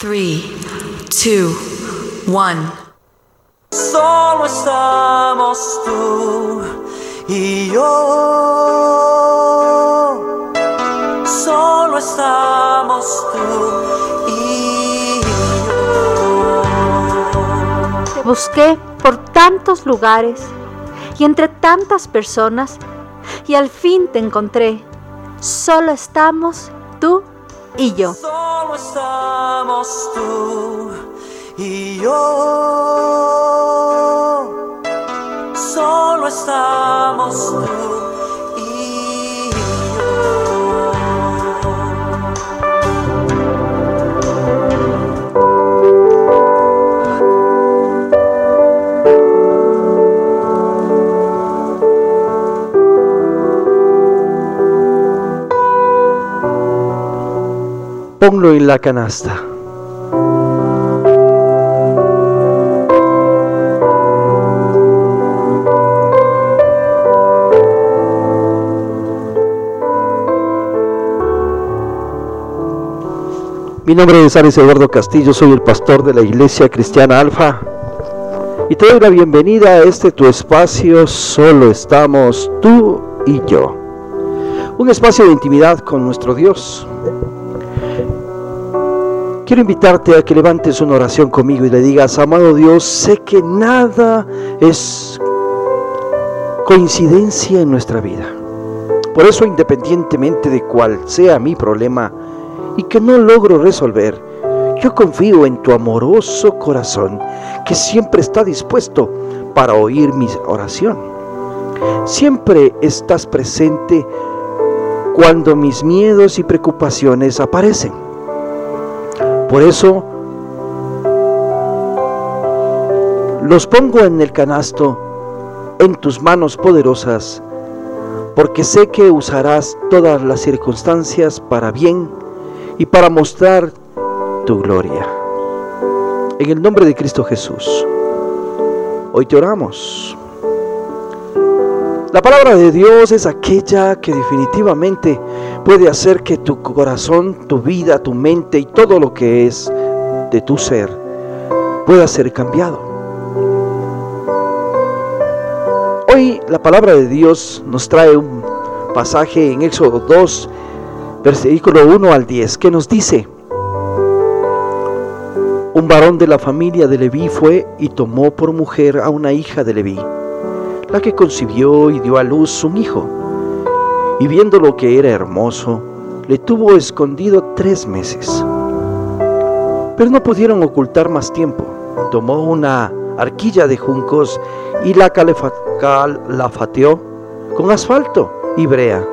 3, 2, 1. Solo estamos tú y yo. Solo estamos tú y yo. Busqué por tantos lugares y entre tantas personas y al fin te encontré. Solo estamos tú y yo. Solo estamos tú y yo. Solo estamos tú Ponlo en la canasta. Mi nombre es Ares Eduardo Castillo, soy el pastor de la Iglesia Cristiana Alfa y te doy la bienvenida a este tu espacio, solo estamos tú y yo. Un espacio de intimidad con nuestro Dios. Quiero invitarte a que levantes una oración conmigo y le digas, amado Dios, sé que nada es coincidencia en nuestra vida. Por eso, independientemente de cuál sea mi problema y que no logro resolver, yo confío en tu amoroso corazón que siempre está dispuesto para oír mi oración. Siempre estás presente cuando mis miedos y preocupaciones aparecen. Por eso los pongo en el canasto en tus manos poderosas, porque sé que usarás todas las circunstancias para bien y para mostrar tu gloria. En el nombre de Cristo Jesús, hoy te oramos. La palabra de Dios es aquella que definitivamente puede hacer que tu corazón, tu vida, tu mente y todo lo que es de tu ser pueda ser cambiado. Hoy la palabra de Dios nos trae un pasaje en Éxodo 2, versículo 1 al 10, que nos dice, un varón de la familia de Leví fue y tomó por mujer a una hija de Leví, la que concibió y dio a luz un hijo, y viendo lo que era hermoso, le tuvo escondido tres meses. Pero no pudieron ocultar más tiempo. Tomó una arquilla de juncos y la calafateó con asfalto y brea,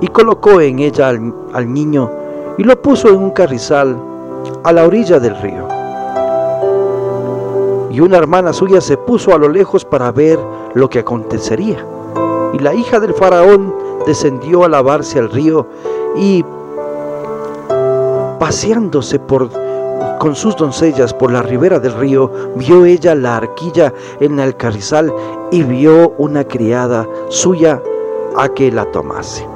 y colocó en ella al, al niño y lo puso en un carrizal a la orilla del río. Y una hermana suya se puso a lo lejos para ver lo que acontecería. Y la hija del faraón descendió a lavarse al río y paseándose con sus doncellas por la ribera del río, vio ella la arquilla en el carrizal y vio una criada suya a que la tomase.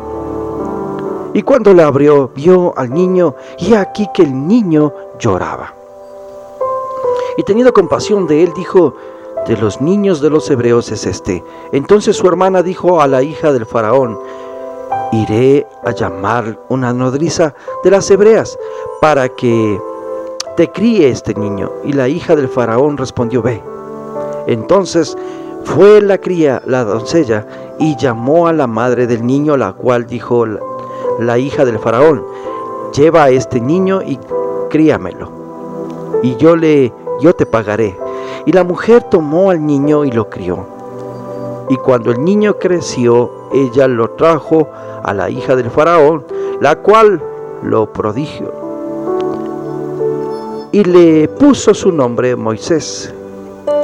Y cuando la abrió, vio al niño y aquí que el niño lloraba. Y teniendo compasión de él, dijo, de los niños de los hebreos es este. Entonces su hermana dijo a la hija del faraón, iré a llamar una nodriza de las hebreas para que te críe este niño. Y la hija del faraón respondió, ve. Entonces fue la cría, la doncella, y llamó a la madre del niño, la cual dijo la, hija del faraón, lleva a este niño y críamelo, y yo le, yo te pagaré. Y la mujer tomó al niño y lo crió. Y cuando el niño creció, ella lo trajo a la hija del faraón, la cual lo prodigió. Y le puso su nombre Moisés,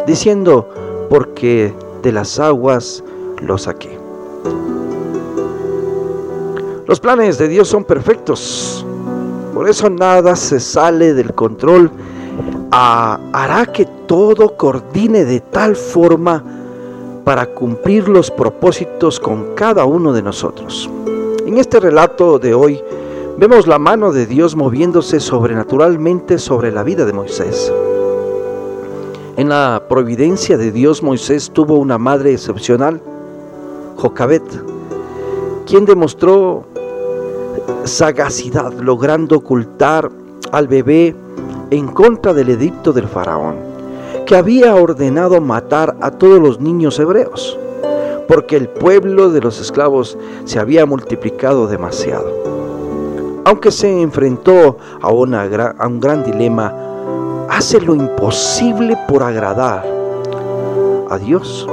diciendo, porque de las aguas lo saqué. Los planes de Dios son perfectos, por eso nada se sale del control. Hará que todo coordine de tal forma para cumplir los propósitos con cada uno de nosotros. En este relato de hoy vemos la mano de Dios moviéndose sobrenaturalmente sobre la vida de Moisés. En la providencia de Dios, Moisés tuvo una madre excepcional, Jocabet, quien demostró sagacidad logrando ocultar al bebé en contra del edicto del faraón, que había ordenado matar a todos los niños hebreos, porque el pueblo de los esclavos se había multiplicado demasiado. Aunque se enfrentó a, una, un gran dilema, hace lo imposible por agradar a Dios.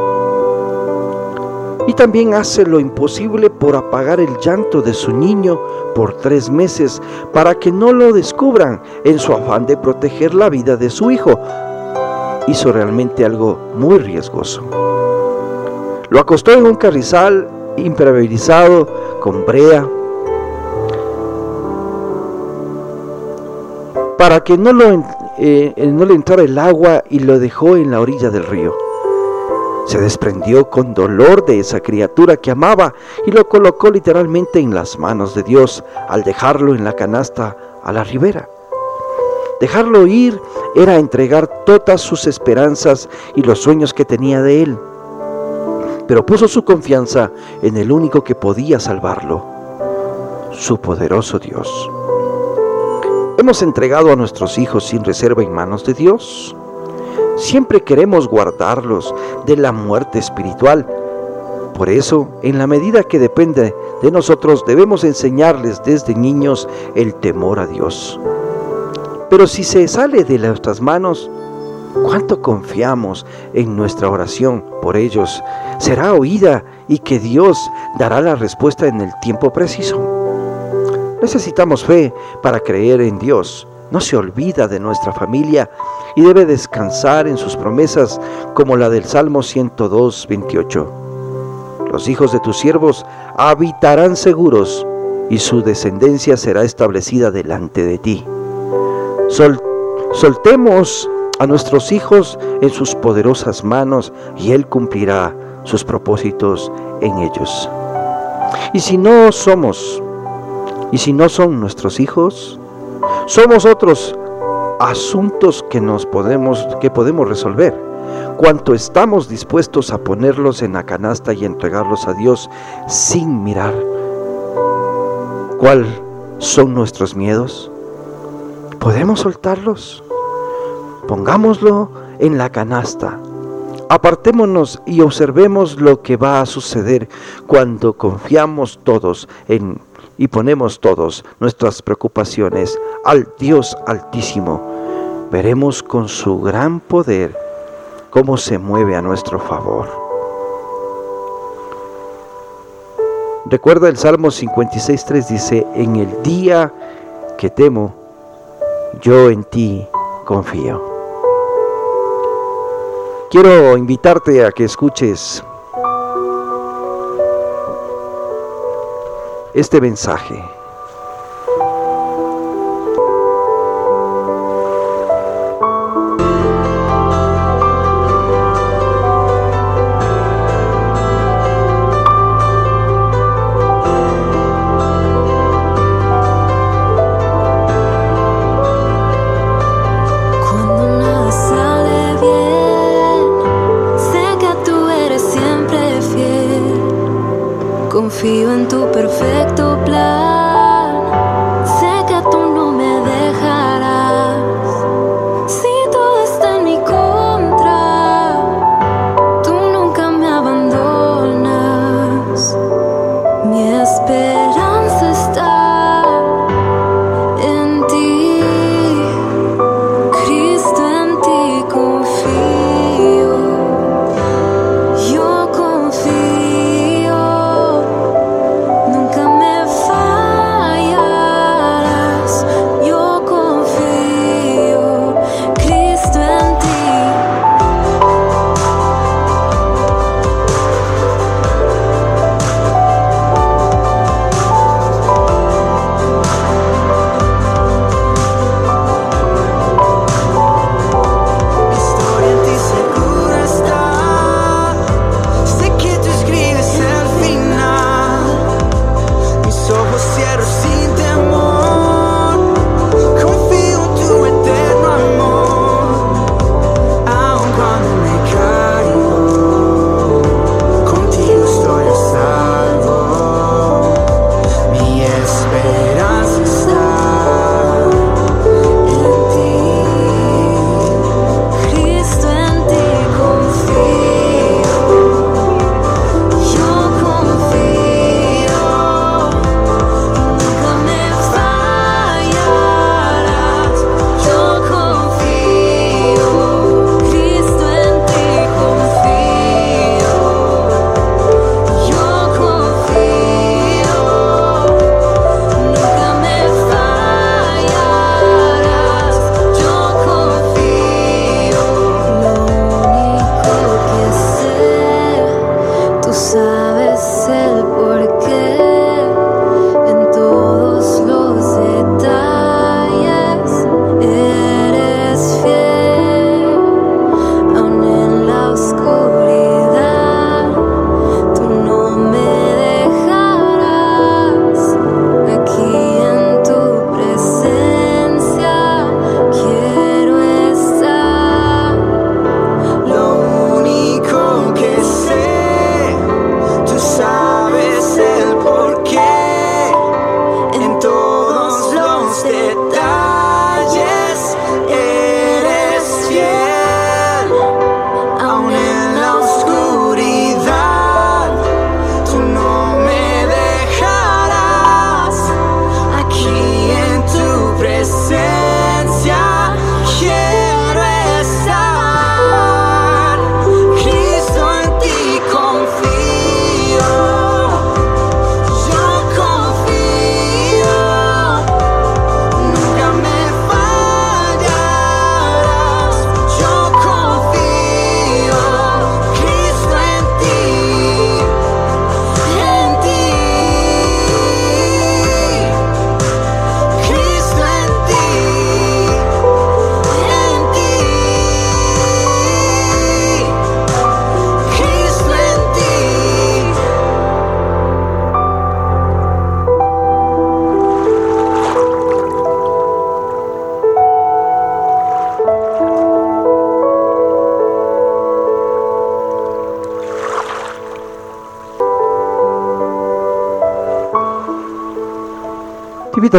Y también hace lo imposible por apagar el llanto de su niño por tres meses para que no lo descubran en su afán de proteger la vida de su hijo. Hizo realmente algo muy riesgoso. Lo acostó en un carrizal impermeabilizado con brea para que no, lo, eh, le entrara el agua y lo dejó en la orilla del río. Se desprendió con dolor de esa criatura que amaba y lo colocó literalmente en las manos de Dios al dejarlo en la canasta a la ribera. Dejarlo ir era entregar todas sus esperanzas y los sueños que tenía de él. Pero puso su confianza en el único que podía salvarlo, su poderoso Dios. ¿Hemos entregado a nuestros hijos sin reserva en manos de Dios? Siempre queremos guardarlos de la muerte espiritual. Por eso, en la medida que depende de nosotros, debemos enseñarles desde niños el temor a Dios. Pero si se sale de nuestras manos, ¿cuánto confiamos en nuestra oración por ellos? Será oída y que Dios dará la respuesta en el tiempo preciso. Necesitamos fe para creer en Dios. No se olvida de nuestra familia y debe descansar en sus promesas como la del Salmo 102, 28. Los hijos de tus siervos habitarán seguros y su descendencia será establecida delante de ti. soltemos a nuestros hijos en sus poderosas manos y Él cumplirá sus propósitos en ellos. Y si no somos, y si no son nuestros hijos, somos otros asuntos que nos podemos que podemos resolver. Cuanto estamos dispuestos a ponerlos en la canasta y entregarlos a Dios sin mirar cuáles son nuestros miedos, podemos soltarlos. Pongámoslo en la canasta. Apartémonos y observemos lo que va a suceder cuando confiamos todos en y ponemos todos nuestras preocupaciones al Dios Altísimo veremos con su gran poder cómo se mueve a nuestro favor. Recuerda el Salmo 56.3 dice, en el día que temo, yo en ti confío. Quiero invitarte a que escuches este mensaje Confío en tu perfecto plan.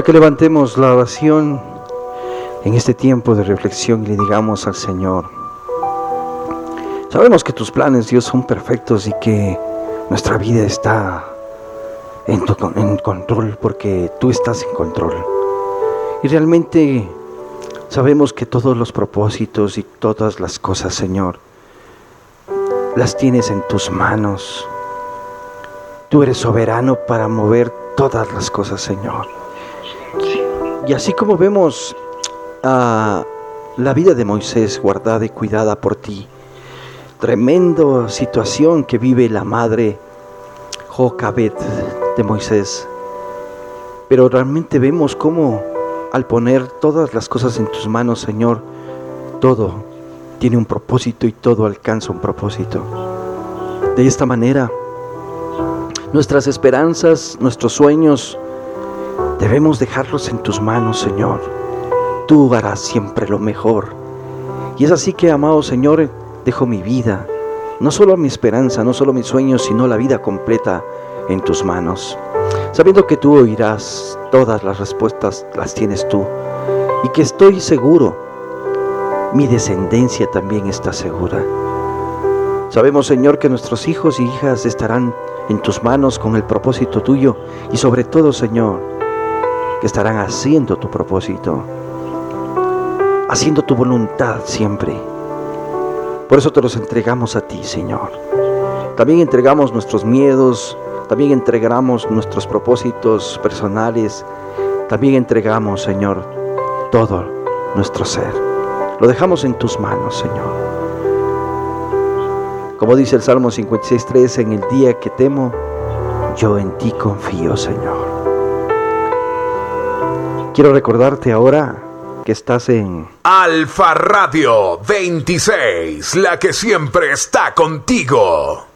Que levantemos la oración en este tiempo de reflexión y le digamos al Señor, sabemos que tus planes, Dios, son perfectos y que nuestra vida está en, tu, en control porque tú estás en control. Y realmente sabemos que todos los propósitos y todas las cosas, Señor, las tienes en tus manos. Tú eres soberano para mover todas las cosas, Señor. Y así como vemos a la vida de Moisés guardada y cuidada por ti, tremenda situación que vive la madre Jocabet de Moisés. Pero realmente vemos cómo al poner todas las cosas en tus manos, Señor, todo tiene un propósito y todo alcanza un propósito. De esta manera, nuestras esperanzas, nuestros sueños, debemos dejarlos en tus manos, Señor. Tú harás siempre lo mejor. Y es así que, amado Señor, dejo mi vida, no solo mi esperanza, no solo mis sueños, sino la vida completa en tus manos. Sabiendo que tú oirás todas las respuestas, las tienes tú. Y que estoy seguro, mi descendencia también está segura. Sabemos, Señor, que nuestros hijos y hijas estarán en tus manos con el propósito tuyo y sobre todo, Señor, estarán haciendo tu propósito, haciendo tu voluntad siempre. Por eso te los entregamos a ti, Señor. También entregamos nuestros miedos, también entregamos nuestros propósitos personales, también entregamos, Señor, todo nuestro ser. Lo dejamos en tus manos, Señor. Como dice el Salmo 56.3, en el día que temo, yo en ti confío, Señor. Quiero recordarte ahora que estás en Alfa Radio 26, la que siempre está contigo.